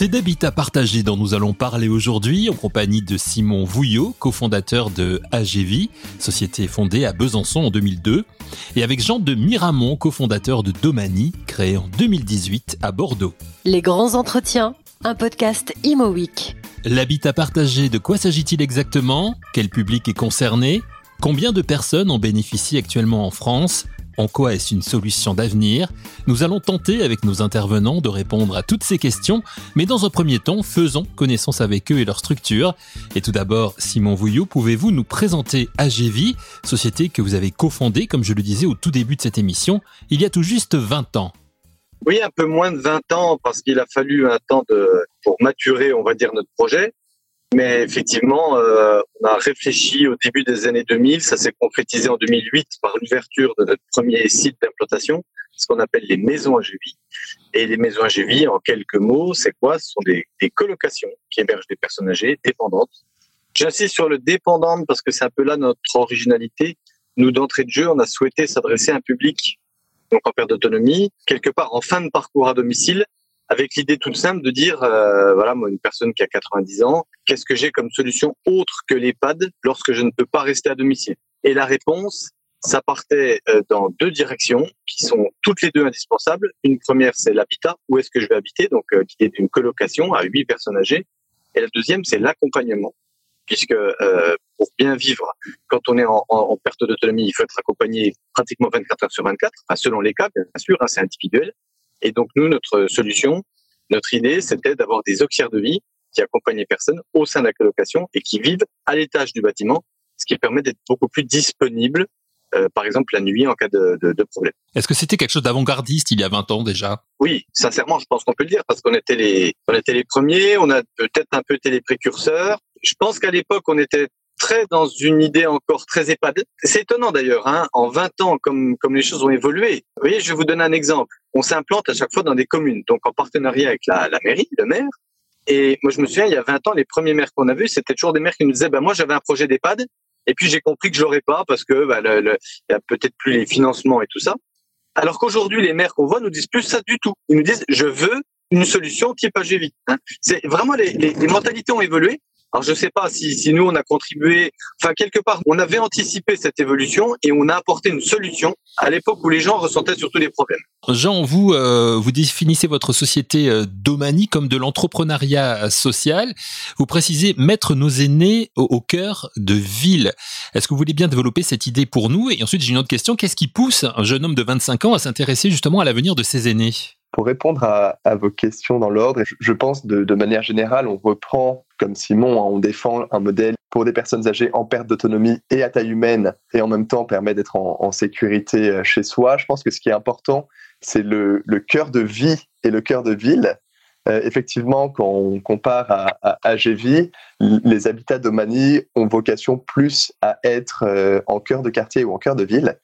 C'est d'habitat partagé dont nous allons parler aujourd'hui en compagnie de Simon Vouillot, cofondateur de AGV, société fondée à Besançon en 2002, et avec Jean de Miramont, cofondateur de Domani, créé en 2018 à Bordeaux. Les grands entretiens, un podcast Imo Week. L'habitat partagé, de quoi s'agit-il exactement? Quel public est concerné? Combien de personnes en bénéficient actuellement en France? En quoi est-ce une solution d'avenir? Nous allons tenter avec nos intervenants de répondre à toutes ces questions, mais dans un premier temps, faisons connaissance avec eux et leur structure. Et tout d'abord, Simon Vouillot, pouvez-vous nous présenter AGV, société que vous avez cofondée, comme je le disais au tout début de cette émission, il y a tout juste 20 ans? Oui, un peu moins de 20 ans parce qu'il a fallu un temps pour maturer, on va dire, notre projet. Mais effectivement, euh, on a réfléchi au début des années 2000. Ça s'est concrétisé en 2008 par l'ouverture de notre premier site d'implantation, ce qu'on appelle les maisons AGV. Et les maisons AGV, en quelques mots, c'est quoi? Ce sont des, colocations qui hébergent des personnes âgées dépendantes. J'insiste sur le dépendante parce que c'est un peu là notre originalité. Nous, d'entrée de jeu, on a souhaité s'adresser à un public donc en perte d'autonomie, quelque part en fin de parcours à domicile, avec l'idée toute simple de dire, euh, voilà, moi, une personne qui a 90 ans, qu'est-ce que j'ai comme solution autre que l'EHPAD lorsque je ne peux pas rester à domicile? Et la réponse, ça partait euh, dans deux directions qui sont toutes les deux indispensables. Une première, c'est l'habitat, où est-ce que je vais habiter, donc euh, l'idée d'une colocation à huit personnes âgées. Et la deuxième, c'est l'accompagnement, puisque euh, pour bien vivre, quand on est en, en, perte d'autonomie, il faut être accompagné pratiquement 24 heures sur 24, enfin, selon les cas, bien sûr, hein, c'est individuel. Et donc, nous, notre solution, notre idée, c'était d'avoir des auxiliaires de vie qui accompagnent les personnes au sein de la colocation et qui vivent à l'étage du bâtiment, ce qui permet d'être beaucoup plus disponible, euh, par exemple la nuit en cas de, de, de problème. Est-ce que c'était quelque chose d'avant-gardiste il y a 20 ans déjà? Oui, sincèrement, je pense qu'on peut le dire parce qu'on était les, on était les premiers, on a peut-être un peu été les précurseurs. Je pense qu'à l'époque, on était dans une idée encore très épadée. C'est étonnant d'ailleurs, hein, en 20 ans, comme, comme les choses ont évolué. Vous voyez, je vais vous donner un exemple. On s'implante à chaque fois dans des communes, donc en partenariat avec la, mairie, le maire. Et moi, je me souviens, il y a 20 ans, les premiers maires qu'on a vus, c'était toujours des maires qui nous disaient, bah, moi, j'avais un projet d'EHPAD, et puis j'ai compris que je l'aurais pas parce que bah, y a peut-être plus les financements et tout ça. Alors qu'aujourd'hui, les maires qu'on voit nous disent plus ça du tout. Ils nous disent, je veux une solution type AGV. Hein. C'est vraiment les mentalités ont évolué. Alors je ne sais pas si, si nous on a contribué, enfin quelque part on avait anticipé cette évolution et on a apporté une solution à l'époque où les gens ressentaient surtout des problèmes. Jean, vous euh, vous définissez votre société euh, Domani comme de l'entrepreneuriat social. Vous précisez mettre nos aînés au, au cœur de ville. Est-ce que vous voulez bien développer cette idée pour nous? Et ensuite j'ai une autre question qu'est-ce qui pousse un jeune homme de 25 ans à s'intéresser justement à l'avenir de ses aînés? Pour répondre à, vos questions dans l'ordre, je, pense de, manière générale, on reprend, comme Simon, on défend un modèle pour des personnes âgées en perte d'autonomie et à taille humaine, et en même temps permet d'être en, sécurité chez soi. Je pense que ce qui est important, c'est le, cœur de vie et le cœur de ville. Euh, effectivement, quand on compare à, à les habitats d'Omani ont vocation plus à être euh, en cœur de quartier ou en cœur de ville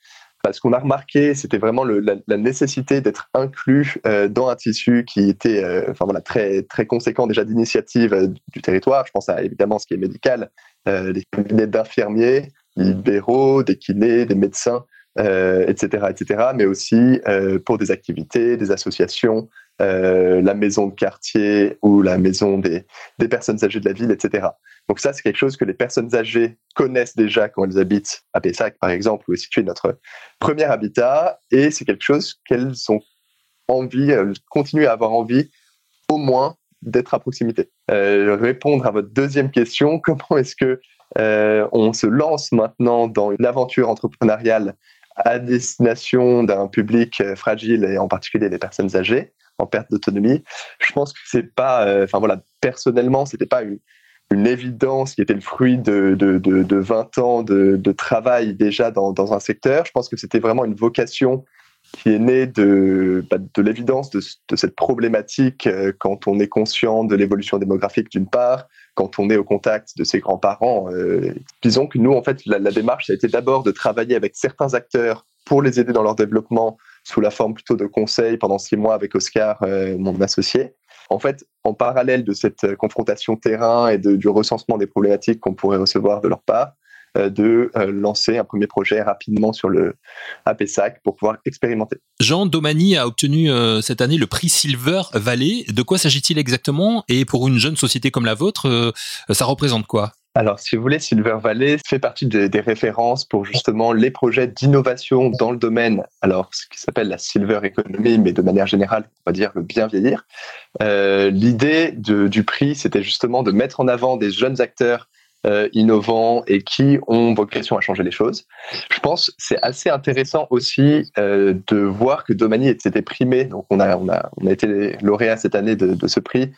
ce qu'on a remarqué, c'était vraiment la, nécessité d'être inclus euh, dans un tissu qui était euh, enfin, voilà, très, très conséquent déjà d'initiative euh, du territoire. Je pense à évidemment ce qui est médical, les cabinets d'infirmiers, libéraux, des kinés, des médecins, etc., etc., mais aussi pour des activités, des associations, la maison de quartier ou la maison des, personnes âgées de la ville, etc. Donc ça, c'est quelque chose que les personnes âgées connaissent déjà quand elles habitent à Pessac, par exemple, où est situé notre premier habitat, et c'est quelque chose qu'elles ont envie, elles continuent à avoir envie, au moins, d'être à proximité. Euh, répondre à votre deuxième question, comment est-ce que euh, on se lance maintenant dans une aventure entrepreneuriale à destination d'un public fragile et en particulier des personnes âgées? En perte d'autonomie Je pense que c'est pas, euh, enfin voilà, personnellement, c'était pas une, évidence qui était le fruit de, de, de, de 20 ans de, travail déjà dans, un secteur. Je pense que c'était vraiment une vocation qui est née de, bah, de l'évidence de, de, cette problématique euh, quand on est conscient de l'évolution démographique d'une part, quand on est au contact de ses grands-parents. Euh, disons que nous, en fait, la, la démarche, ça a été d'abord de travailler avec certains acteurs pour les aider dans leur développement sous la forme plutôt de conseils pendant six mois avec Oscar, euh, mon associé. En fait, en parallèle de cette confrontation terrain et de, du recensement des problématiques qu'on pourrait recevoir de leur part, de lancer un premier projet rapidement sur le APSAC pour pouvoir expérimenter. Jean Domani a obtenu cette année le prix Silver Valley. De quoi s'agit-il exactement? Et pour une jeune société comme la vôtre, ça représente quoi? Alors, si vous voulez, Silver Valley fait partie des, références pour justement les projets d'innovation dans le domaine, alors ce qui s'appelle la Silver Economy, mais de manière générale, on va dire le bien vieillir. Euh, l'idée du prix, c'était justement de mettre en avant des jeunes acteurs euh, innovants et qui ont vocation à changer les choses. Je pense c'est assez intéressant aussi euh, de voir que Domani était primé, donc on a, on a, on a été lauréat cette année de, de ce prix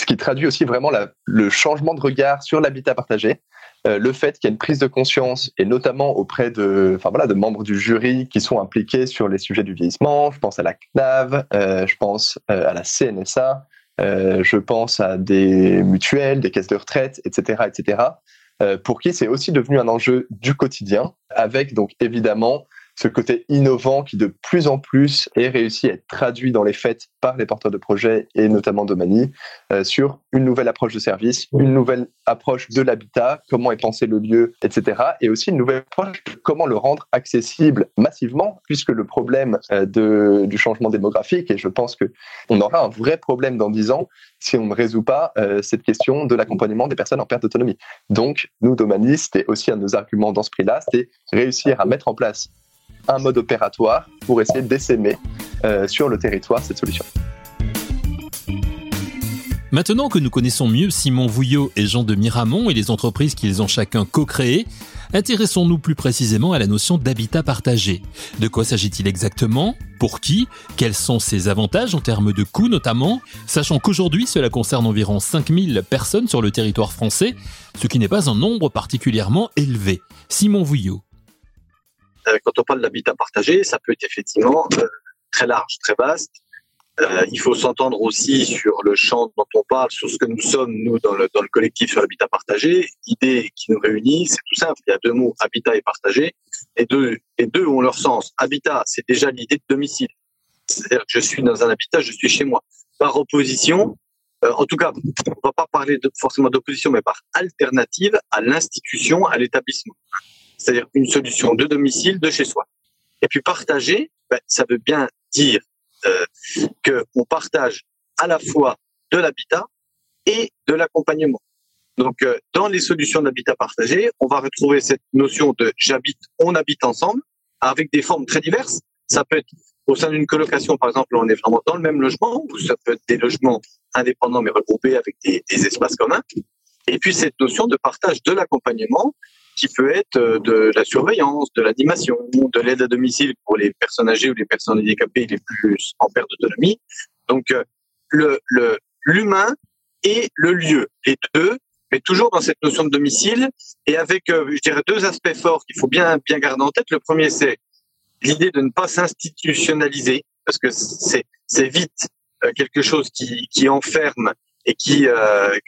ce qui traduit aussi vraiment le changement de regard sur l'habitat partagé, euh, le fait qu'il y a une prise de conscience, et notamment auprès de, enfin voilà, de membres du jury qui sont impliqués sur les sujets du vieillissement. Je pense à la CNAV, euh, je pense euh, à la CNSA, je pense à des mutuelles, des caisses de retraite, etc., etc. pour qui c'est aussi devenu un enjeu du quotidien, avec donc évidemment ce côté innovant qui de plus en plus est réussi à être traduit dans les faits par les porteurs de projets et notamment de Mani euh, sur une nouvelle approche de service, une nouvelle approche de l'habitat, comment est pensé le lieu, etc. Et aussi une nouvelle approche de comment le rendre accessible massivement, puisque le problème euh, de, du changement démographique, et je pense que on aura un vrai problème dans dix ans si on ne résout pas euh, cette question de l'accompagnement des personnes en perte d'autonomie. Donc, nous, Domani, c'était aussi un de nos arguments dans ce prix-là, c'était réussir à mettre en place un mode opératoire pour essayer d'essaimer euh, sur le territoire cette solution. Maintenant que nous connaissons mieux Simon Vouillot et Jean de Miramont et les entreprises qu'ils ont chacun co-créées, intéressons-nous plus précisément à la notion d'habitat partagé. De quoi s'agit-il exactement? Pour qui? Quels sont ses avantages en termes de coûts notamment? Sachant qu'aujourd'hui cela concerne environ 5000 personnes sur le territoire français, ce qui n'est pas un nombre particulièrement élevé. Simon Vouillot. Euh, quand on parle d'habitat partagé, ça peut être effectivement euh, très large, très vaste. Euh, il faut s'entendre aussi sur le champ dont on parle, sur ce que nous sommes, nous, dans le, collectif sur l'habitat partagé. L'idée qui nous réunit, c'est tout simple. Il y a deux mots, habitat et partagé. Et deux, et deux ont leur sens. Habitat, c'est déjà l'idée de domicile. C'est-à-dire que je suis dans un habitat, je suis chez moi. Par opposition, en tout cas, on va pas parler forcément d'opposition, mais par alternative à l'institution, à l'établissement c'est-à-dire une solution de domicile de chez soi. Et puis partager, ben, ça veut bien dire euh, que on partage à la fois de l'habitat et de l'accompagnement. Donc, euh, dans les solutions d'habitat partagé, on va retrouver cette notion de j'habite, on habite ensemble, avec des formes très diverses. Ça peut être au sein d'une colocation, par exemple, on est vraiment dans le même logement, ou ça peut être des logements indépendants mais regroupés avec des espaces communs. Et puis cette notion de partage de l'accompagnement, qui peut être euh, de la surveillance, de l'animation, de l'aide à domicile pour les personnes âgées ou les personnes handicapées les plus en perte d'autonomie. Donc euh, le l'humain et le lieu, les deux, mais toujours dans cette notion de domicile et avec, euh, je dirais, deux aspects forts qu'il faut bien bien garder en tête. Le premier, c'est l'idée de ne pas s'institutionnaliser parce que c'est vite quelque chose qui qui enferme et qui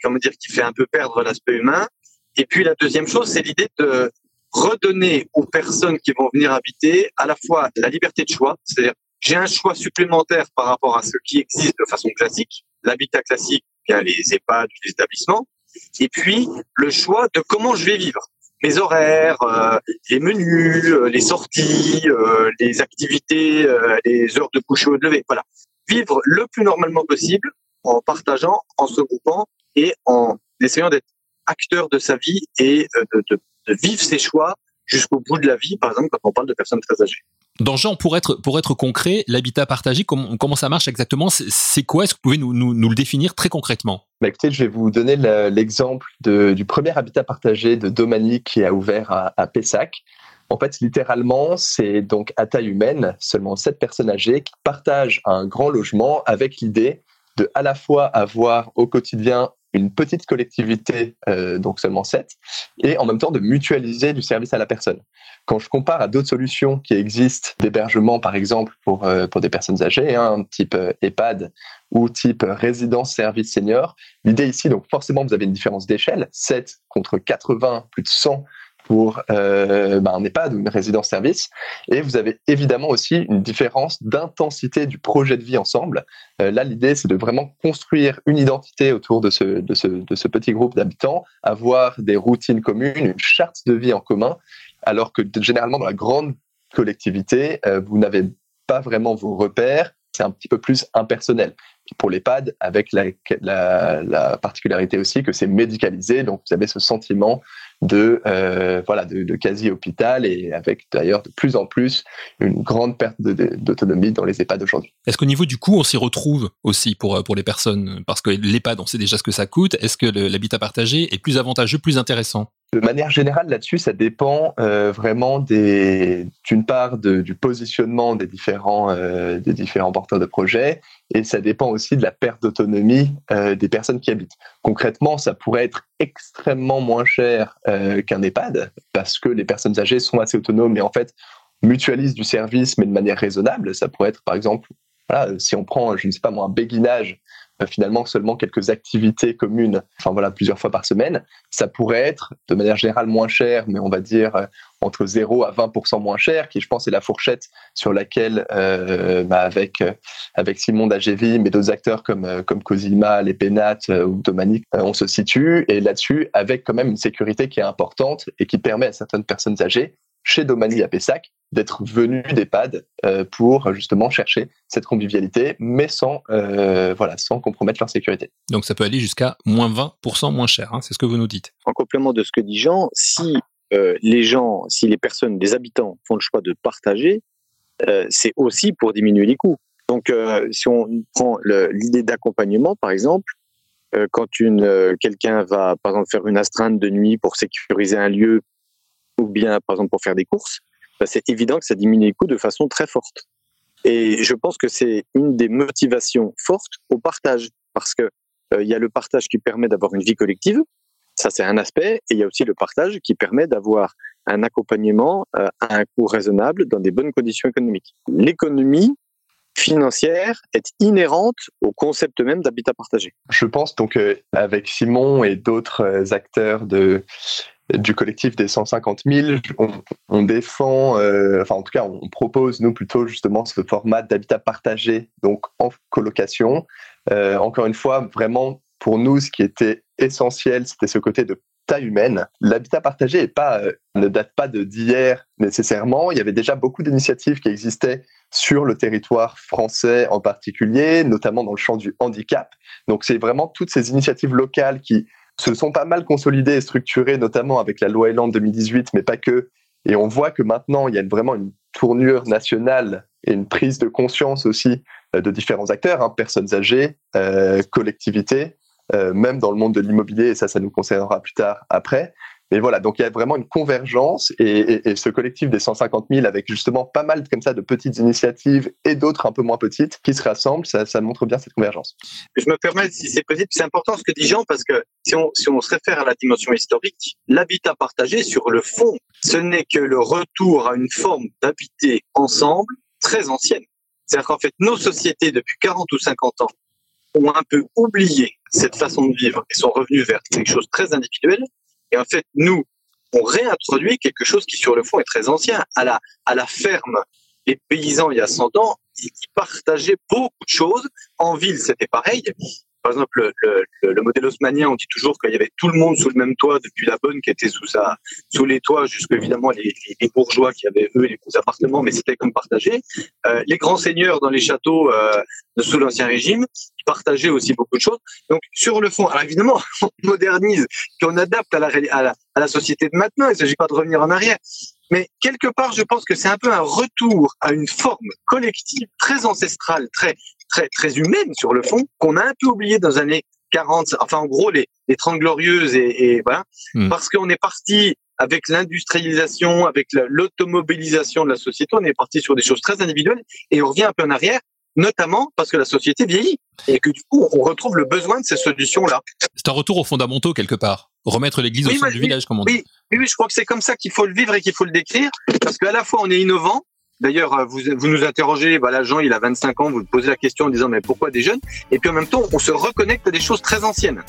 comment dire qui fait un peu perdre l'aspect humain et puis la deuxième chose, c'est l'idée de redonner aux personnes qui vont venir habiter à la fois la liberté de choix, c'est-à-dire j'ai un choix supplémentaire par rapport à ce qui existe de façon classique, l'habitat classique, bien les EHPAD, les établissements, et puis le choix de comment je vais vivre, mes horaires, euh, les menus, euh, les sorties, euh, les activités, les heures de coucher ou de lever, voilà, vivre le plus normalement possible en partageant, en se groupant et en essayant d'être acteur de sa vie et euh, de, de, vivre ses choix jusqu'au bout de la vie, par exemple, quand on parle de personnes très âgées. Dans Jean, pour être, pour être concret, l'habitat partagé, comment, comment ça marche exactement? C'est quoi? Est-ce que vous pouvez nous, nous, nous, le définir très concrètement? Bah écoutez, je vais vous donner l'exemple du premier habitat partagé de Domani qui a ouvert à, à Pessac. En fait, littéralement, c'est donc à taille humaine, seulement sept personnes âgées qui partagent un grand logement avec l'idée de à la fois avoir au quotidien une petite collectivité, euh, donc seulement 7, et en même temps de mutualiser du service à la personne. Quand je compare à d'autres solutions qui existent d'hébergement, par exemple, pour, euh, pour des personnes âgées, hein, type euh, EHPAD ou type résidence service senior, l'idée ici, donc forcément, vous avez une différence d'échelle, 7 contre 80, plus de 100 pour euh, ben, un EHPAD ou une résidence-service. Et vous avez évidemment aussi une différence d'intensité du projet de vie ensemble. Euh, là, l'idée, c'est de vraiment construire une identité autour de ce, petit groupe d'habitants, avoir des routines communes, une charte de vie en commun, alors que généralement, dans la grande collectivité, euh, vous n'avez pas vraiment vos repères, c'est un petit peu plus impersonnel. Pour l'EHPAD, avec la, particularité aussi que c'est médicalisé, donc vous avez ce sentiment de euh, voilà de, de, quasi hôpital et avec d'ailleurs de plus en plus une grande perte d'autonomie dans les EHPAD aujourd'hui. Est-ce qu'au niveau du coût, on s'y retrouve aussi pour pour les personnes? Parce que l'EHPAD, on sait déjà ce que ça coûte. Est-ce que l'habitat partagé est plus avantageux, plus intéressant? De manière générale, là-dessus, ça dépend euh, vraiment des, d'une part de, du positionnement des différents, euh, des différents porteurs de projets, et ça dépend aussi de la perte d'autonomie euh, des personnes qui habitent. Concrètement, ça pourrait être extrêmement moins cher euh, qu'un EHPAD parce que les personnes âgées sont assez autonomes et en fait mutualisent du service, mais de manière raisonnable. Ça pourrait être, par exemple, voilà, si on prend, je ne sais pas moi, un béguinage finalement seulement quelques activités communes, enfin voilà, plusieurs fois par semaine, ça pourrait être de manière générale moins cher, mais on va dire euh, entre 0 à 20% moins cher, qui je pense est la fourchette sur laquelle, euh, bah avec, euh, avec Simon Dagevi, mais d'autres acteurs comme, comme Cosima, les Pénates ou Domanique, on se situe, et là-dessus, avec quand même une sécurité qui est importante et qui permet à certaines personnes âgées, chez Domani à Pessac, d'être venus d'EHPAD euh, pour justement chercher cette convivialité, mais sans, euh, voilà, sans compromettre leur sécurité. Donc ça peut aller jusqu'à moins 20% moins cher, hein, c'est ce que vous nous dites. En complément de ce que dit Jean, si euh, les gens, si les personnes, les habitants font le choix de partager, euh, c'est aussi pour diminuer les coûts. Donc euh, si on prend l'idée d'accompagnement, par exemple, euh, quand une quelqu'un va, par exemple, faire une astreinte de nuit pour sécuriser un lieu ou bien, par exemple, pour faire des courses, bah, c'est évident que ça diminue les coûts de façon très forte. Et je pense que c'est une des motivations fortes au partage, parce que euh, il y a le partage qui permet d'avoir une vie collective, ça c'est un aspect, et il y a aussi le partage qui permet d'avoir un accompagnement euh, à un coût raisonnable dans des bonnes conditions économiques. L'économie financière est inhérente au concept même d'habitat partagé. Je pense donc euh, avec Simon et d'autres euh, acteurs de du collectif des 150 000, on, défend, euh, enfin en tout cas on propose nous plutôt justement ce format d'habitat partagé, donc en colocation. Euh, encore une fois, vraiment pour nous, ce qui était essentiel, c'était ce côté de taille humaine. L'habitat partagé euh, ne date pas de d'hier nécessairement. Il y avait déjà beaucoup d'initiatives qui existaient sur le territoire français en particulier, notamment dans le champ du handicap. Donc c'est vraiment toutes ces initiatives locales qui se sont pas mal consolidées et structurées, notamment avec la loi Elan 2018, mais pas que. Et on voit que maintenant, il y a vraiment une tournure nationale et une prise de conscience aussi euh, de différents acteurs, hein, personnes âgées, euh, collectivités, euh, même dans le monde de l'immobilier, et ça, ça nous concernera plus tard après. Mais voilà, donc il y a vraiment une convergence et, ce collectif des 150 000 avec justement pas mal comme ça de petites initiatives et d'autres un peu moins petites qui se rassemblent, ça, ça montre bien cette convergence. Je me permets, si c'est possible, c'est important ce que dit Jean parce que si on, si on se réfère à la dimension historique, l'habitat partagé sur le fond, ce n'est que le retour à une forme d'habiter ensemble très ancienne. C'est-à-dire qu'en fait, nos sociétés depuis 40 ou 50 ans ont un peu oublié cette façon de vivre et sont revenus vers quelque chose de très individuel et en fait, nous, on réintroduit quelque chose qui, sur le fond, est très ancien. À la, ferme, les paysans, y a 100 ans, ils partageaient beaucoup de choses. En ville, c'était pareil. Par exemple, le, le, le, modèle haussmanien, on dit toujours qu'il y avait tout le monde sous le même toit, depuis la bonne qui était sous sa, sous les toits, jusque évidemment les, les, bourgeois qui avaient eux les beaux appartements, mais c'était comme partagé. Euh, les grands seigneurs dans les châteaux euh, sous l'ancien régime, ils partageaient aussi beaucoup de choses. Donc sur le fond, alors évidemment, on modernise, qu'on adapte à la, à la, à la société de maintenant. Il ne s'agit pas de revenir en arrière, mais quelque part, je pense que c'est un peu un retour à une forme collective très ancestrale, très très très humaine sur le fond, qu'on a un peu oublié dans les années 40. Enfin, en gros, les, les 30 glorieuses et, et voilà, mmh. parce qu'on est parti avec l'industrialisation, avec l'automobilisation de la société, on est parti sur des choses très individuelles et on revient un peu en arrière notamment parce que la société vieillit et que du coup on retrouve le besoin de ces solutions-là. C'est un retour aux fondamentaux quelque part, remettre l'église oui, au centre du village, comme on dit. Oui, oui, je crois que c'est comme ça qu'il faut le vivre et qu'il faut le décrire, parce qu'à la fois on est innovant. D'ailleurs, vous, vous nous interrogez, bah là Jean, il a 25 ans, vous posez la question en disant mais pourquoi des jeunes? Et puis en même temps, on se reconnecte à des choses très anciennes.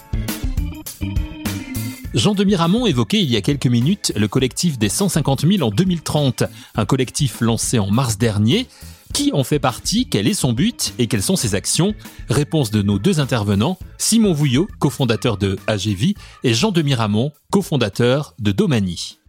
Jean-Denis Ramon évoquait il y a quelques minutes le collectif des 150 000 en 2030, un collectif lancé en mars dernier. Qui en fait partie? Quel est son but? Et quelles sont ses actions? Réponse de nos deux intervenants, Simon Vouillot, cofondateur de AGV, et Jean-Denis Ramon, cofondateur de Domani.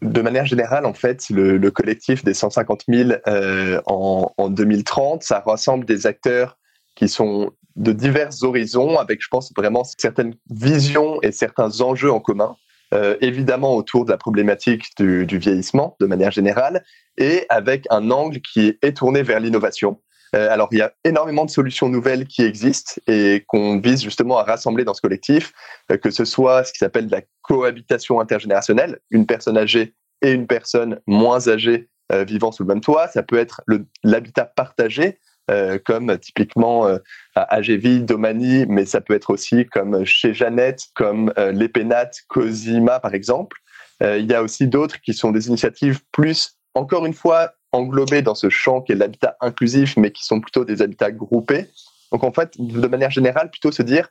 De manière générale, en fait, le, collectif des 150 000 euh, en 2030, ça rassemble des acteurs qui sont de divers horizons, avec, je pense, vraiment certaines visions et certains enjeux en commun. Euh, évidemment autour de la problématique du, vieillissement de manière générale, et avec un angle qui est tourné vers l'innovation. Euh, alors, il y a énormément de solutions nouvelles qui existent et qu'on vise justement à rassembler dans ce collectif, euh, que ce soit ce qui s'appelle la cohabitation intergénérationnelle, une personne âgée et une personne moins âgée vivant sous le même toit. Ça peut être l'habitat partagé, euh, comme typiquement euh, à AGV, Domani, mais ça peut être aussi comme chez Jeannette, comme euh, l'Epénat, Cosima par exemple. il y a aussi d'autres qui sont des initiatives plus, encore une fois, englobées dans ce champ qui est l'habitat inclusif, mais qui sont plutôt des habitats groupés. Donc en fait, de manière générale, plutôt se dire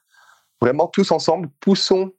vraiment tous ensemble, poussons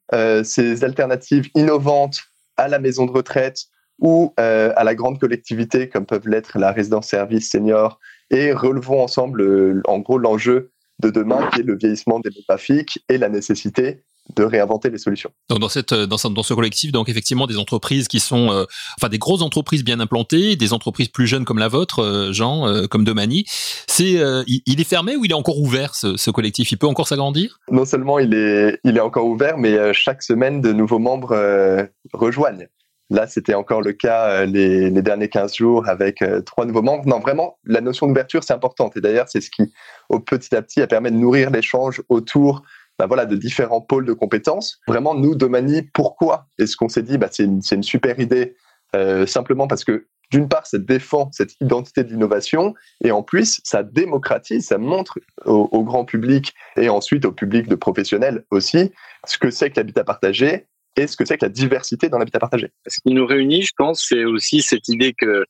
ces alternatives innovantes à la maison de retraite ou à la grande collectivité comme peuvent l'être la résidence service senior et relevons ensemble, euh, en gros, l'enjeu de demain qui est le vieillissement démographique et la nécessité de réinventer les solutions. Donc dans cette dans, ce, dans ce collectif, donc effectivement des entreprises qui sont, euh, enfin des grosses entreprises bien implantées, des entreprises plus jeunes comme la vôtre, euh, Jean, comme Domani. C'est, il, est fermé ou il est encore ouvert ce, ce collectif? Il peut encore s'agrandir? Non seulement il est il est encore ouvert, mais chaque semaine de nouveaux membres rejoignent. Là, c'était encore le cas euh, les, derniers 15 jours avec euh, trois nouveaux membres. Non, vraiment, la notion d'ouverture, c'est importante. Et d'ailleurs, c'est ce qui, au petit à petit, a permis de nourrir l'échange autour bah voilà, de différents pôles de compétences. Vraiment, nous, Domani, pourquoi est-ce qu'on s'est dit, bah, c'est une, super idée, euh, simplement parce que d'une part, ça défend cette identité de l'innovation, et en plus, ça démocratise, ça montre au, grand public et ensuite au public de professionnels aussi ce que c'est que l'habitat partagé et ce que c'est que la diversité dans l'habitat partagé. Ce qui nous réunit, je pense, c'est aussi cette idée que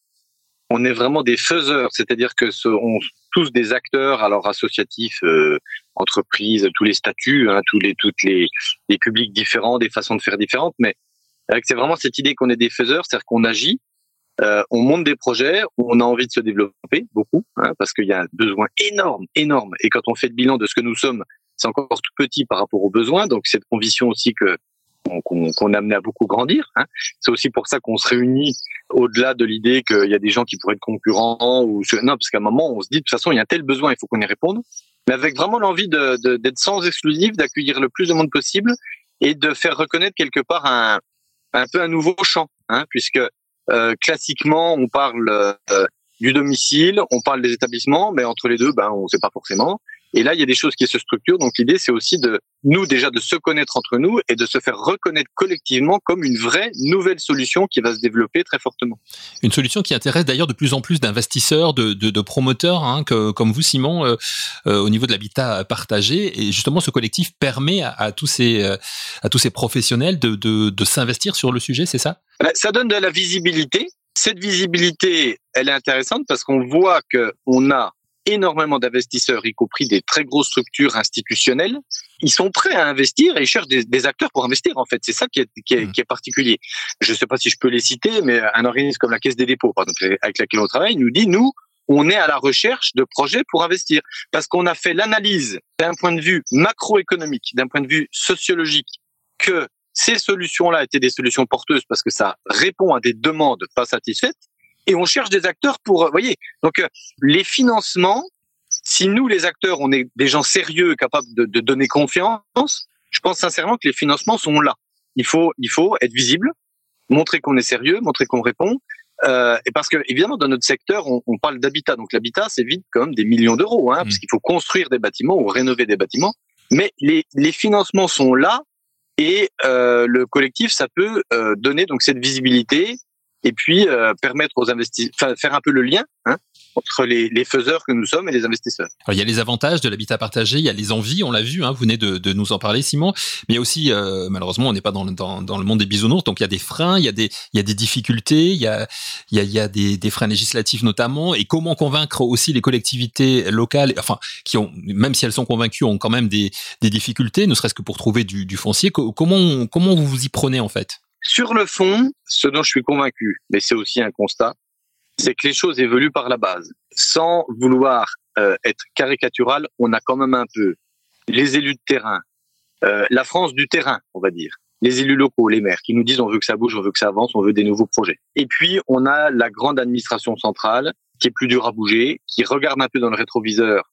on est vraiment des faiseurs, c'est-à-dire que ce, on tous des acteurs, alors associatifs, euh, entreprises, tous les statuts, hein, tous les toutes les, publics différents, des façons de faire différentes, mais c'est vraiment cette idée qu'on est des faiseurs, c'est-à-dire qu'on agit, euh, on monte des projets on a envie de se développer beaucoup, hein, parce qu'il y a un besoin énorme, énorme, et quand on fait le bilan de ce que nous sommes, c'est encore tout petit par rapport aux besoins, donc cette conviction aussi que qu'on a amené à beaucoup grandir. Hein. C'est aussi pour ça qu'on se réunit au-delà de l'idée qu'il y a des gens qui pourraient être concurrents ou non, parce qu'à un moment on se dit de toute façon il y a un tel besoin, il faut qu'on y réponde, mais avec vraiment l'envie d'être de, sans exclusif, d'accueillir le plus de monde possible et de faire reconnaître quelque part un, un peu un nouveau champ, hein, puisque euh, classiquement on parle euh, du domicile, on parle des établissements, mais entre les deux, ben on ne sait pas forcément. Et là, il y a des choses qui se structurent. Donc l'idée, c'est aussi de nous déjà de se connaître entre nous et de se faire reconnaître collectivement comme une vraie nouvelle solution qui va se développer très fortement. Une solution qui intéresse d'ailleurs de plus en plus d'investisseurs, de, de, de, promoteurs, hein, que, comme vous, Simon, euh, euh, au niveau de l'habitat partagé. Et justement, ce collectif permet à, à tous ces euh, à tous ces professionnels de, de, de s'investir sur le sujet, c'est ça? Ben, Ça donne de la visibilité. Cette visibilité, elle est intéressante parce qu'on voit que on a énormément d'investisseurs, y compris des très grosses structures institutionnelles. Ils sont prêts à investir et ils cherchent des, acteurs pour investir. En fait, c'est ça qui est, qui, est, mmh. qui est, particulier. Je ne sais pas si je peux les citer, mais un organisme comme la Caisse des dépôts, par exemple, avec laquelle on travaille, nous dit nous, on est à la recherche de projets pour investir parce qu'on a fait l'analyse d'un point de vue macroéconomique, d'un point de vue sociologique, que ces solutions-là étaient des solutions porteuses parce que ça répond à des demandes pas satisfaites et on cherche des acteurs pour, vous voyez, donc euh, les financements, si nous les acteurs, on est des gens sérieux, capables de, de donner confiance, je pense sincèrement que les financements sont là. Il faut, il faut être visible, montrer qu'on est sérieux, montrer qu'on répond. Euh, et parce que évidemment dans notre secteur, on, on parle d'habitat, donc l'habitat c'est vite comme des millions d'euros, hein, mmh. parce qu'il faut construire des bâtiments ou rénover des bâtiments. Mais les, les financements sont là et euh, le collectif ça peut euh, donner donc cette visibilité et puis euh, permettre aux investisseurs, faire un peu le lien hein, entre les, les, faiseurs que nous sommes et les investisseurs. Alors, il y a les avantages de l'habitat partagé, il y a les envies, on l'a vu, hein, vous venez de, de, nous en parler, Simon, mais il y a aussi, euh, malheureusement, on n'est pas dans, dans, dans, le monde des bisounours, donc il y a des freins, il y a des, il y a des difficultés, il y a, il y a, il y a des, des, freins législatifs notamment, et comment convaincre aussi les collectivités locales, enfin, qui ont, même si elles sont convaincues, ont quand même des, des difficultés, ne serait-ce que pour trouver du, du foncier. Comment, comment vous vous y prenez en fait? Sur le fond, ce dont je suis convaincu, mais c'est aussi un constat, c'est que les choses évoluent par la base. Sans vouloir euh, être caricatural, on a quand même un peu les élus de terrain, euh, la France du terrain, on va dire, les élus locaux, les maires, qui nous disent on veut que ça bouge, on veut que ça avance, on veut des nouveaux projets. Et puis on a la grande administration centrale qui est plus dure à bouger, qui regarde un peu dans le rétroviseur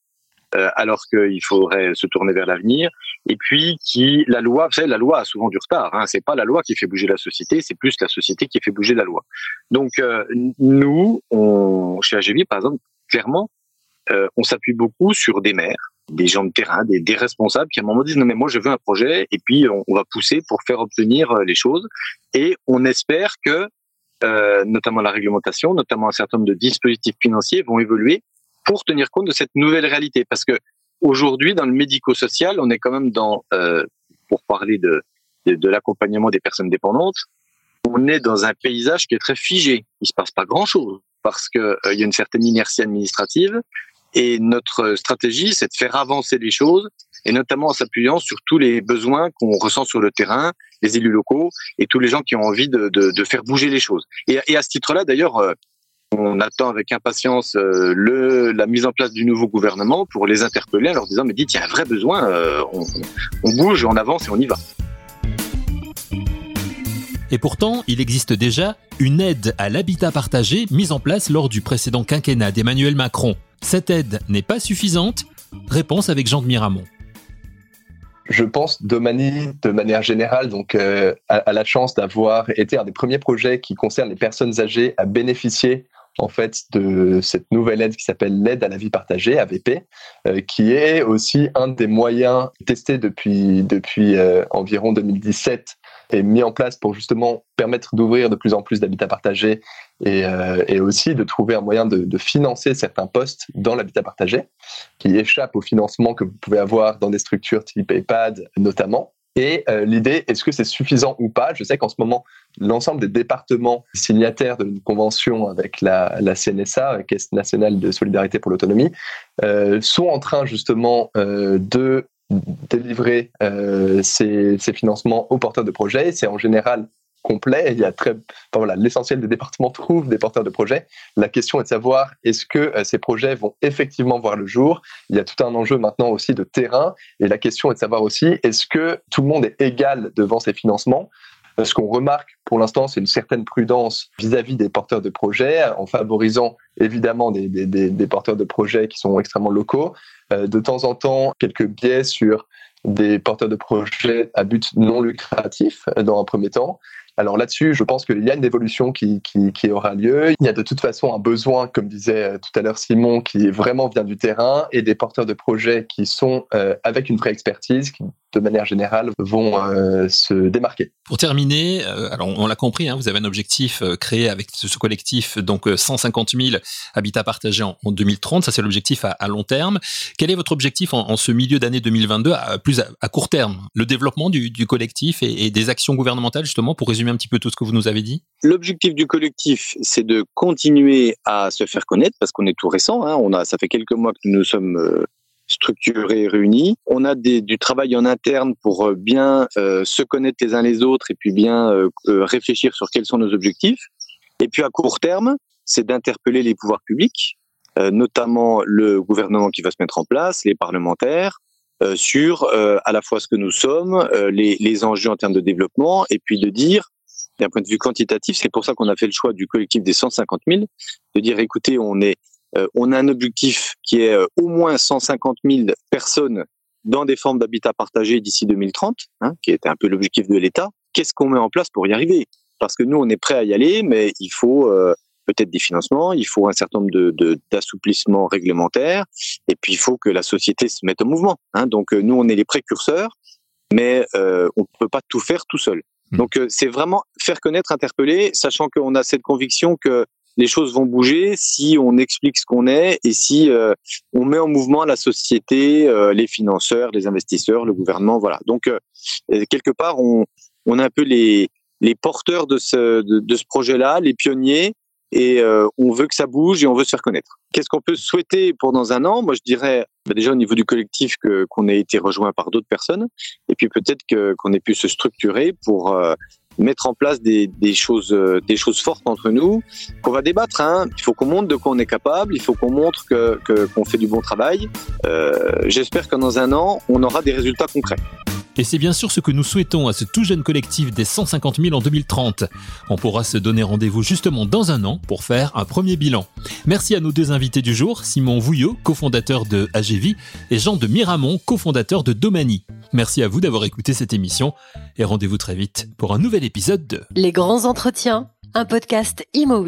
euh, alors qu'il faudrait se tourner vers l'avenir. Et puis qui la loi, vous savez, la loi a souvent du retard. Hein, c'est pas la loi qui fait bouger la société, c'est plus la société qui fait bouger la loi. Donc euh, nous, on, chez AGV par exemple, clairement, euh, on s'appuie beaucoup sur des maires, des gens de terrain, des, des, responsables qui à un moment disent non mais moi je veux un projet et puis on, on va pousser pour faire obtenir euh, les choses et on espère que euh, notamment la réglementation, notamment un certain nombre de dispositifs financiers vont évoluer pour tenir compte de cette nouvelle réalité. Parce que aujourd'hui, dans le médico-social, on est quand même dans, euh, pour parler de, de, l'accompagnement des personnes dépendantes, on est dans un paysage qui est très figé. Il se passe pas grand-chose parce que euh, y a une certaine inertie administrative. Et notre stratégie, c'est de faire avancer les choses, et notamment en s'appuyant sur tous les besoins qu'on ressent sur le terrain, les élus locaux et tous les gens qui ont envie de, de, de faire bouger les choses. Et, et à ce titre-là, d'ailleurs, euh, on attend avec impatience euh, le, la mise en place du nouveau gouvernement pour les interpeller en leur disant mais dites il y a un vrai besoin, euh, on, on bouge, on avance et on y va. Et pourtant, il existe déjà une aide à l'habitat partagé mise en place lors du précédent quinquennat d'Emmanuel Macron. Cette aide n'est pas suffisante? Réponse avec Jean de Miramont. Je pense Domani, de manière générale, donc euh, a, la chance d'avoir été un des premiers projets qui concerne les personnes âgées à bénéficier en fait de cette nouvelle aide qui s'appelle l'aide à la vie partagée AVP, euh, qui est aussi un des moyens testés depuis depuis euh, environ 2017 et mis en place pour justement permettre d'ouvrir de plus en plus d'habitats partagés et, euh, et, aussi de trouver un moyen de, de financer certains postes dans l'habitat partagé qui échappent au financement que vous pouvez avoir dans des structures type EHPAD notamment. Et euh, l'idée, est-ce que c'est suffisant ou pas? Je sais qu'en ce moment, l'ensemble des départements signataires d'une convention avec la, la, CNSA, Caisse nationale de solidarité pour l'autonomie, euh, sont en train justement euh, de délivrer euh, ces, ces, financements aux porteurs de projets. C'est en général complet. Il y a très, voilà, l'essentiel des départements trouvent des porteurs de projets. La question est de savoir est-ce que euh, ces projets vont effectivement voir le jour? Il y a tout un enjeu maintenant aussi de terrain. Et la question est de savoir aussi est-ce que tout le monde est égal devant ces financements? Ce qu'on remarque pour l'instant, c'est une certaine prudence vis-à-vis -vis des porteurs de projets, en favorisant évidemment des, des, des, des porteurs de projets qui sont extrêmement locaux. Euh, de temps en temps, quelques biais sur des porteurs de projets à but non lucratif dans un premier temps. Alors là-dessus, je pense qu'il y a une évolution qui, qui, aura lieu. Il y a de toute façon un besoin, comme disait euh, tout à l'heure Simon, qui vraiment vient du terrain et des porteurs de projets qui sont euh, avec une vraie expertise, de manière générale vont euh, se démarquer. Pour terminer, euh, alors on l'a compris, hein, vous avez un objectif euh, créé avec ce, ce collectif, donc 150 000 habitats partagés en, en 2030. Ça, c'est l'objectif à, à, long terme. Quel est votre objectif en, en ce milieu d'année 2022, à, plus à, à, court terme? Le développement du, du collectif et, et, des actions gouvernementales, justement, pour résumer un petit peu tout ce que vous nous avez dit? L'objectif du collectif, c'est de continuer à se faire connaître, parce qu'on est tout récent. Hein, on a, ça fait quelques mois que nous sommes structurés et réunis. On a du travail en interne pour euh, bien euh, se connaître les uns les autres et puis bien euh, réfléchir sur quels sont nos objectifs. Et puis à court terme, c'est d'interpeller les pouvoirs publics, notamment le gouvernement qui va se mettre en place, les parlementaires, sur à la fois ce que nous sommes, les, les enjeux en termes de développement, et puis de dire, d'un point de vue quantitatif, c'est pour ça qu'on a fait le choix du collectif des 150 000, de dire écoutez, on est on a un objectif qui est euh, au moins 150 000 personnes dans des formes d'habitat partagé d'ici 2030, hein, qui était un peu l'objectif de l'État. Qu'est-ce qu'on met en place pour y arriver? Parce que nous, on est prêt à y aller, mais il faut euh, peut-être des financements, il faut un certain nombre de, d'assouplissements réglementaires, et puis il faut que la société se mette en mouvement. Hein. Donc nous, on est les précurseurs, mais euh, on peut pas tout faire tout seul. Mmh. Donc c'est vraiment faire connaître, interpeller, sachant qu'on a cette conviction que les choses vont bouger si on explique ce qu'on est et si euh, on met en mouvement la société, euh, les financeurs, les investisseurs, le gouvernement. Voilà. Donc euh, quelque part, on, on est un peu les, les porteurs de ce, de, ce projet-là, les pionniers, et on veut que ça bouge et on veut se faire connaître. Qu'est-ce qu'on peut souhaiter pour dans un an? Moi, je dirais bah, déjà au niveau du collectif qu'on ait été rejoint par d'autres personnes, et puis peut-être qu'on ait pu se structurer pour mettre en place des, des choses, euh, des choses fortes entre nous, qu'on va débattre. Hein. Il faut qu'on montre de quoi on est capable, il faut qu'on montre que qu'on fait du bon travail. Euh, J'espère que dans un an, on aura des résultats concrets. Et c'est bien sûr ce que nous souhaitons à ce tout jeune collectif des 150 000 en 2030. On pourra se donner rendez-vous justement dans un an pour faire un premier bilan. Merci à nos deux invités du jour, Simon Vouillot, cofondateur de AGV, et Jean de Miramont, cofondateur de Domani. Merci à vous d'avoir écouté cette émission et rendez-vous très vite pour un nouvel épisode de Les grands entretiens, un podcast Imo.